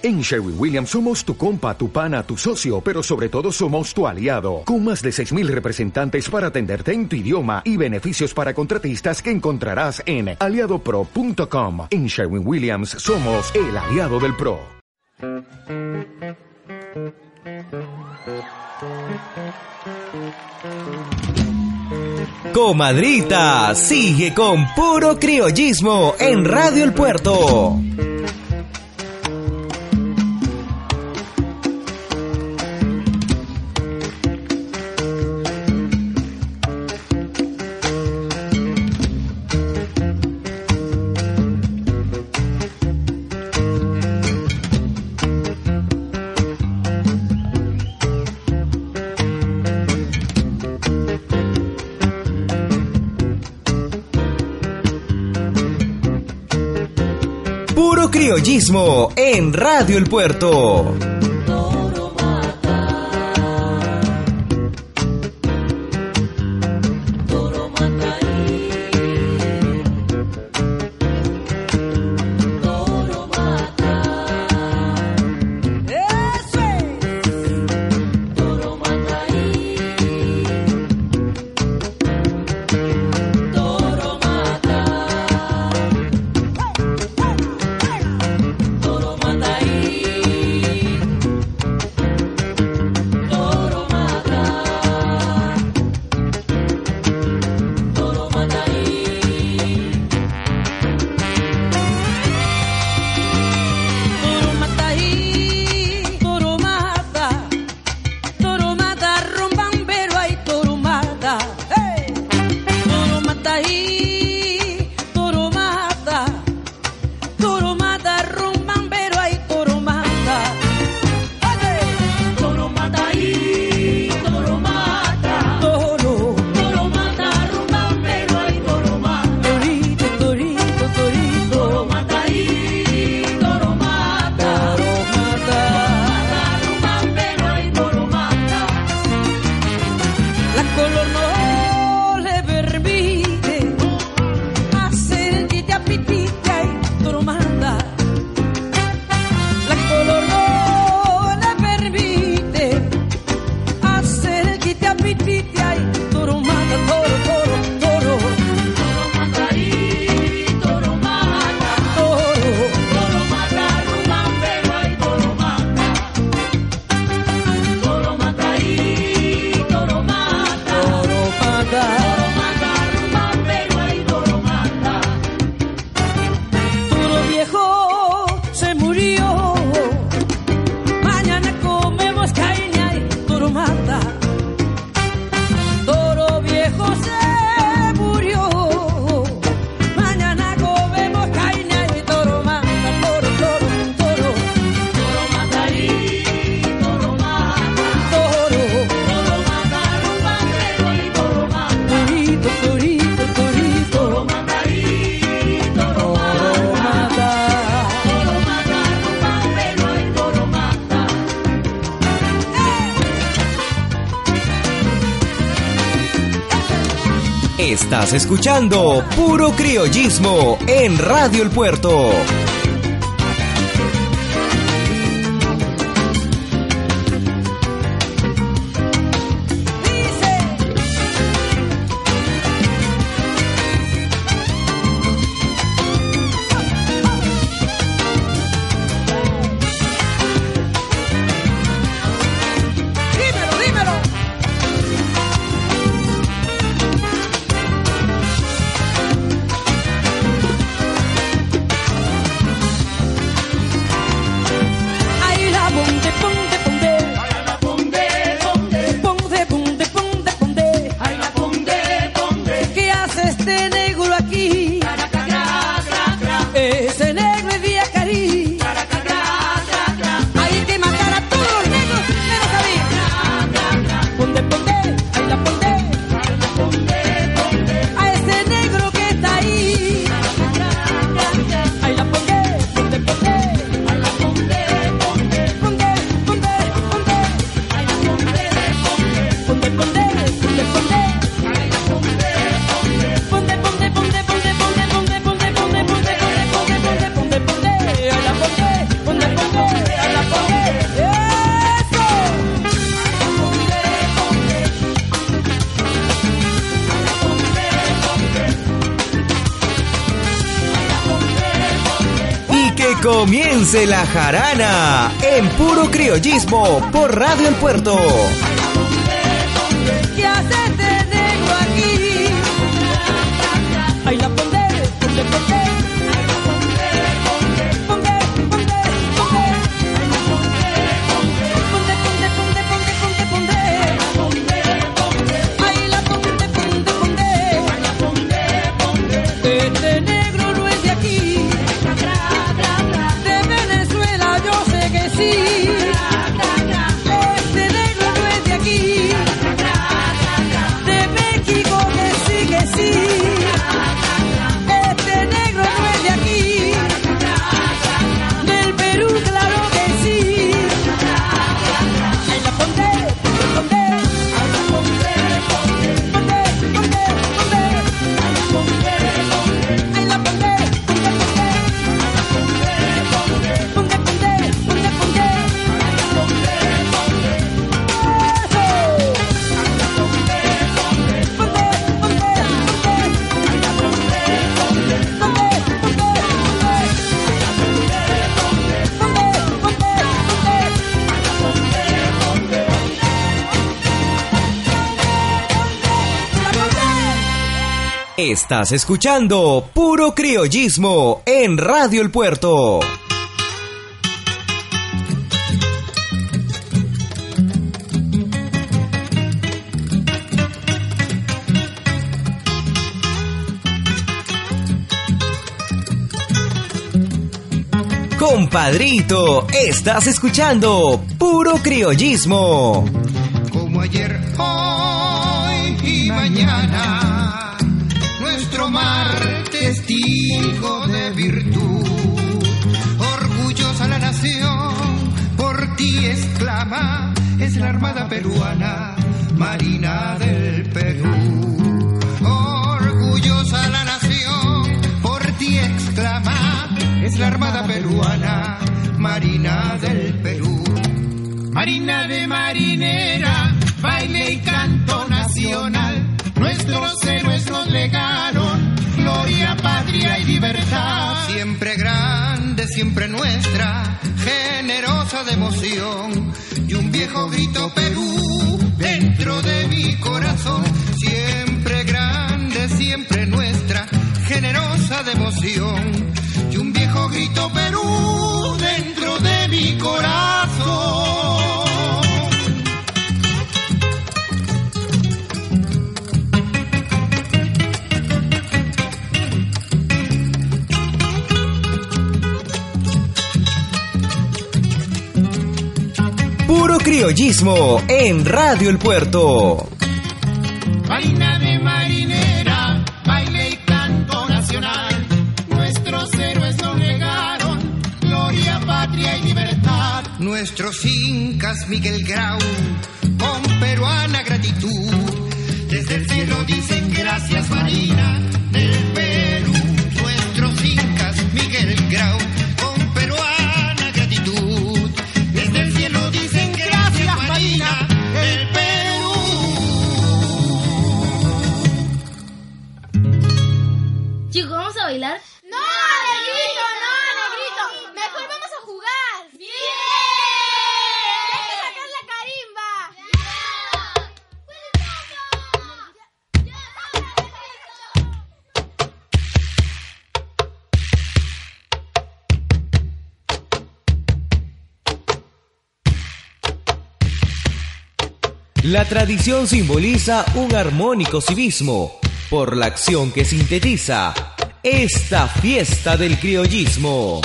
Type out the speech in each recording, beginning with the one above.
En Sherwin Williams somos tu compa, tu pana, tu socio, pero sobre todo somos tu aliado, con más de 6.000 representantes para atenderte en tu idioma y beneficios para contratistas que encontrarás en aliadopro.com. En Sherwin Williams somos el aliado del PRO. Comadrita, sigue con puro criollismo en Radio El Puerto. criollismo en Radio El Puerto. Estás escuchando Puro Criollismo en Radio El Puerto. Comience la jarana en puro criollismo por Radio El Puerto. Estás escuchando puro criollismo en Radio El Puerto. Compadrito, estás escuchando puro criollismo. como ayer, hoy y mañana, la Armada Peruana, Marina del Perú. Orgullosa la nación, por ti exclama, es la Armada Peruana, Marina del Perú. Marina de marinera, baile y canto nacional. Nuestros héroes nos legaron patria y libertad. Siempre grande, siempre nuestra, generosa de emoción. Y un viejo grito Perú dentro de mi corazón. Siempre grande, siempre nuestra, generosa de emoción. Y un viejo grito Perú criollismo en Radio El Puerto. Marina de marinera, baile y canto nacional. Nuestros héroes nos negaron gloria, patria y libertad. Nuestros incas, Miguel Grau, con peruana gratitud. Desde el cielo dicen gracias, Marina La tradición simboliza un armónico civismo por la acción que sintetiza esta fiesta del criollismo.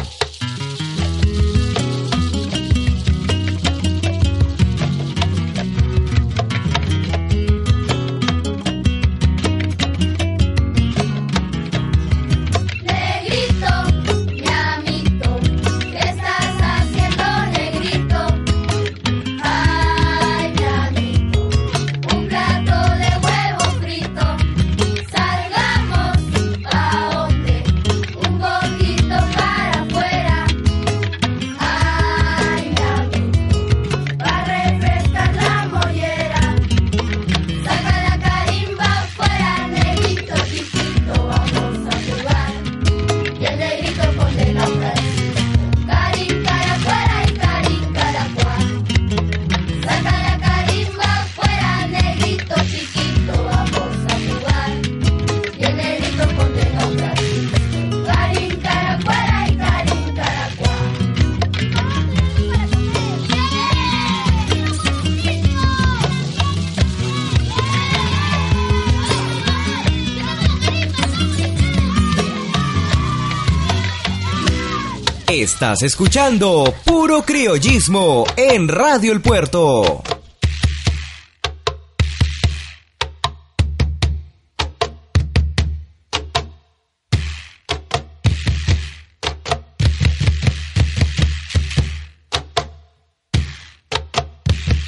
Estás escuchando Puro Criollismo en Radio El Puerto.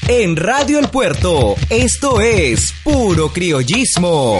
En Radio El Puerto, esto es Puro Criollismo.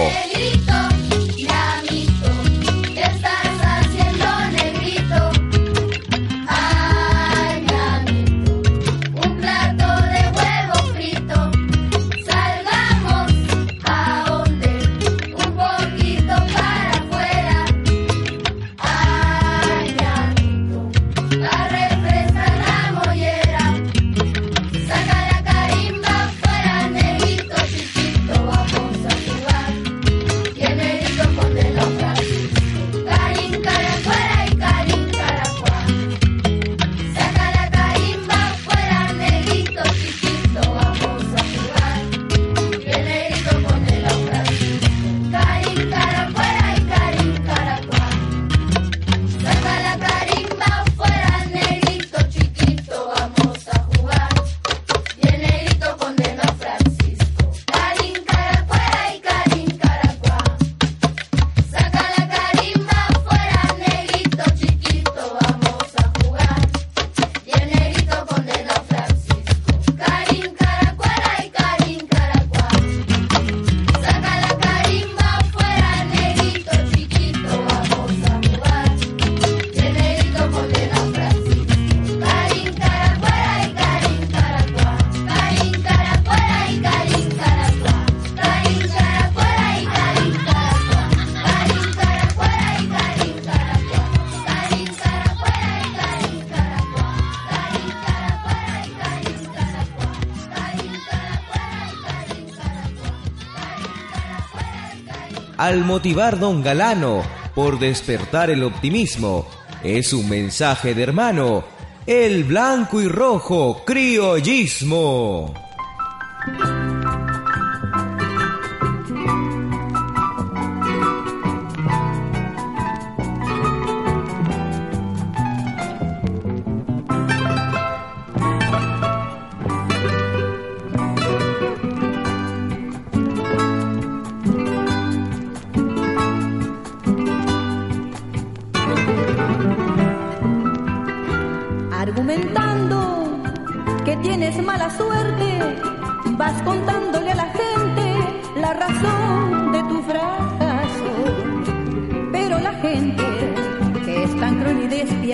Al motivar Don Galano por despertar el optimismo, es un mensaje de hermano, el blanco y rojo criollismo.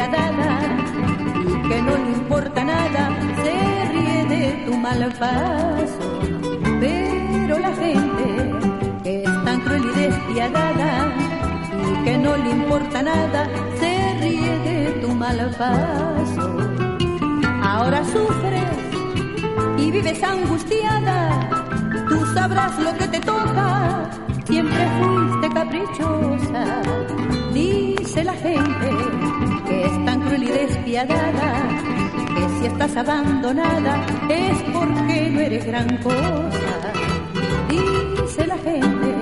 Despiadada y que no le importa nada, se ríe de tu mal paso. Pero la gente es tan cruel y despiadada y que no le importa nada, se ríe de tu mal paso. Ahora sufres y vives angustiada, tú sabrás lo que te toca, siempre fuiste caprichosa. Dice la gente cruel y despiadada, que si estás abandonada es porque no eres gran cosa. Dice la gente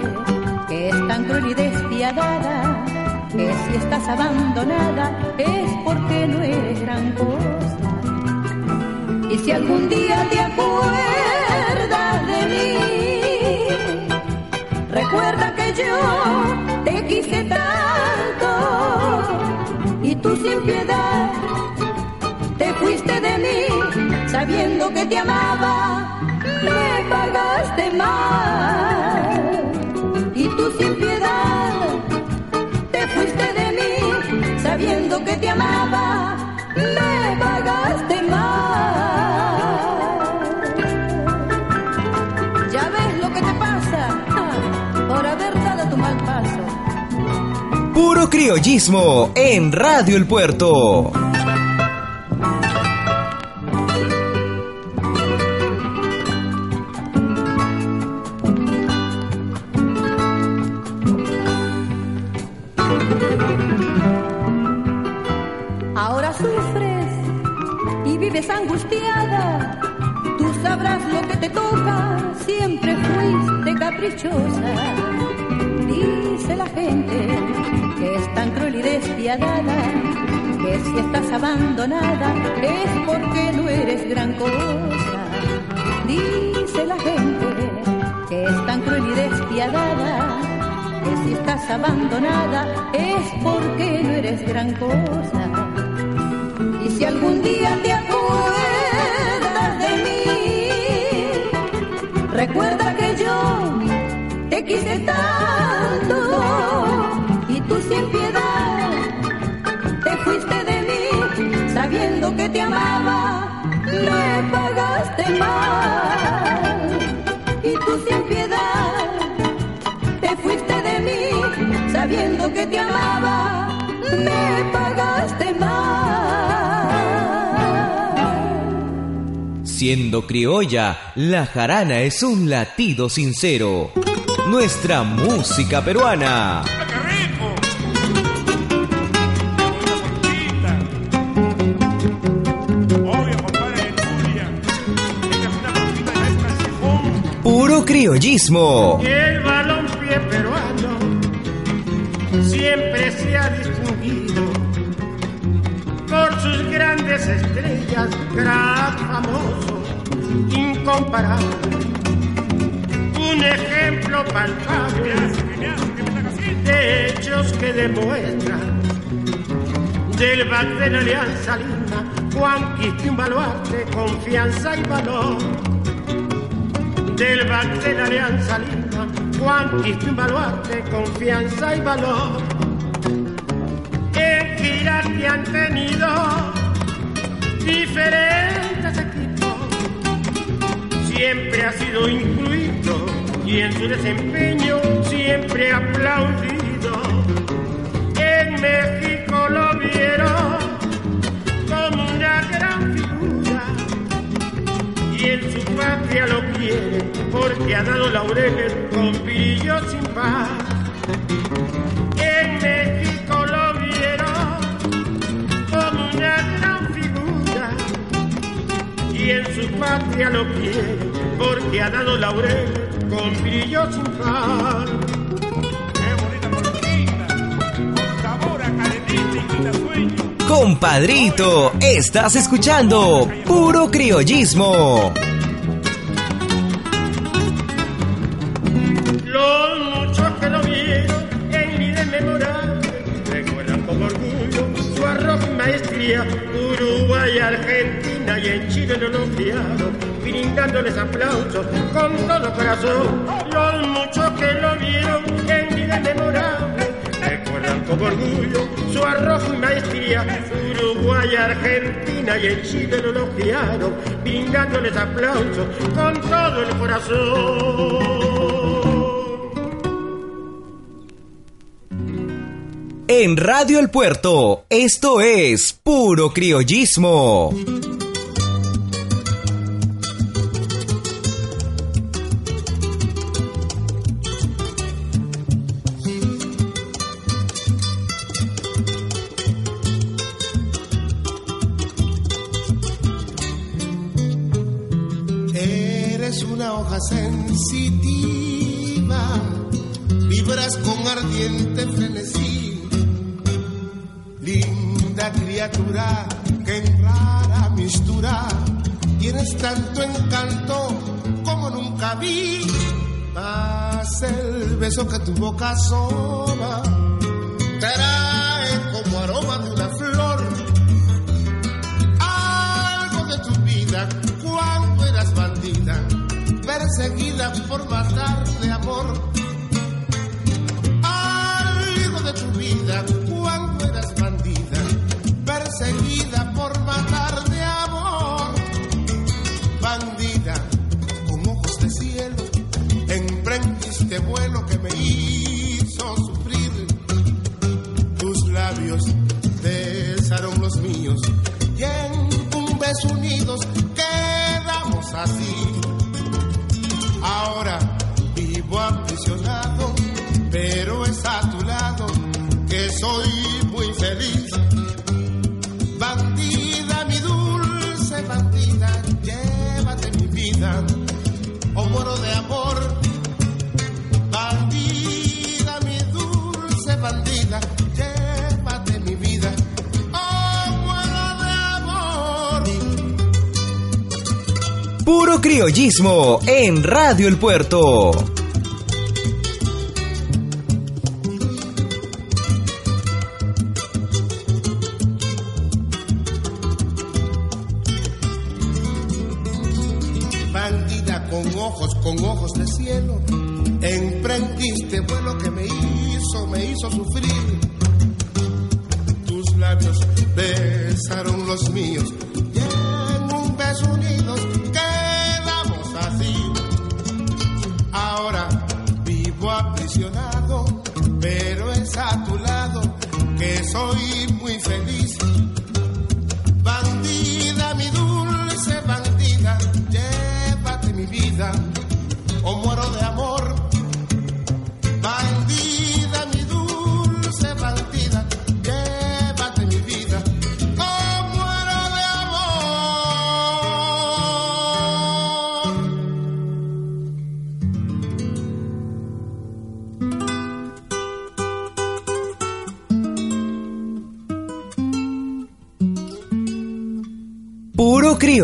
que es tan cruel y despiadada, que si estás abandonada es porque no eres gran cosa. Y si algún día te acuerdas de mí, recuerda que yo te quise tanto tú sin piedad te fuiste de mí, sabiendo que te amaba, me pagaste mal. Y tú sin piedad te fuiste de mí, sabiendo que te amaba, me pagaste Puro criollismo en Radio El Puerto. Ahora sufres y vives angustiada. Tú sabrás lo que te toca, siempre fuiste caprichosa. Dice la gente que es tan cruel y despiadada, que si estás abandonada es porque no eres gran cosa. Dice la gente que es tan cruel y despiadada, que si estás abandonada es porque no eres gran cosa. Y si algún día te acuerdas de mí, recuerda que yo te quise tanto que amaba, me pagaste mal y tú sin piedad te fuiste de mí sabiendo que te amaba, me pagaste mal. Siendo criolla, la jarana es un latido sincero. Nuestra música peruana. Puro criollismo. El balompié peruano siempre se ha distinguido por sus grandes estrellas, gran famoso, incomparable. Un ejemplo palpable de hechos que demuestran del back de la Alianza Lima, Juan Quispe un baluarte, confianza y valor del back de la Alianza Lima, Juan un baluarte, confianza y valor. En giras que han tenido diferentes equipos, siempre ha sido incluido y en su desempeño siempre aplaudido. En México lo vieron como una gran figura y en su patria lo quieren porque ha dado laureles con brillo sin paz. En México lo vieron como una gran figura y en su patria lo quieren porque ha dado laureles con brillo sin paz. Compadrito, estás escuchando Puro Criollismo. Recuerdan con orgullo su arroz y maestría. Uruguay, Argentina y en Chile lo elogiaron, brindándoles aplausos con todo corazón. Los muchos que lo vieron en vida memorable recuerdan con orgullo su arroz y maestría. Uruguay, Argentina y en Chile lo elogiaron, brindándoles aplausos con todo el corazón. En Radio El Puerto, esto es Puro Criollismo. Eres una hoja sensitiva, vibras con ardiente frenesí. Criatura en rara mistura tienes tanto encanto como nunca vi. Más el beso que tu boca asoma trae como aroma de una flor algo de tu vida cuando eras bandida, perseguida por matar de amor. criollismo en Radio El Puerto.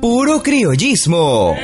puro criollismo.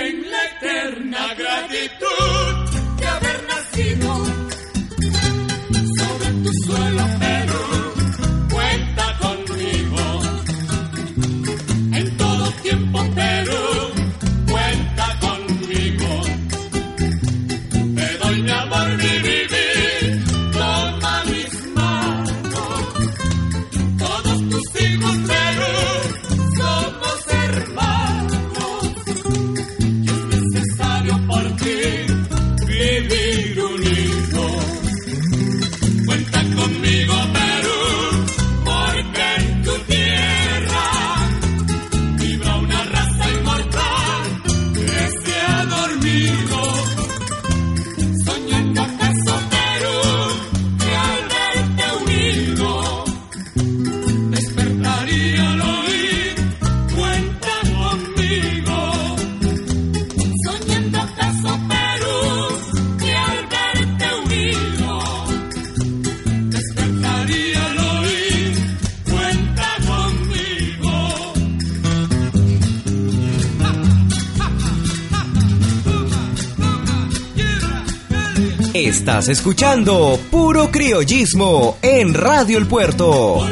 escuchando Puro Criollismo en Radio El Puerto.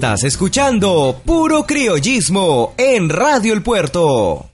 Estás escuchando Puro Criollismo en Radio El Puerto.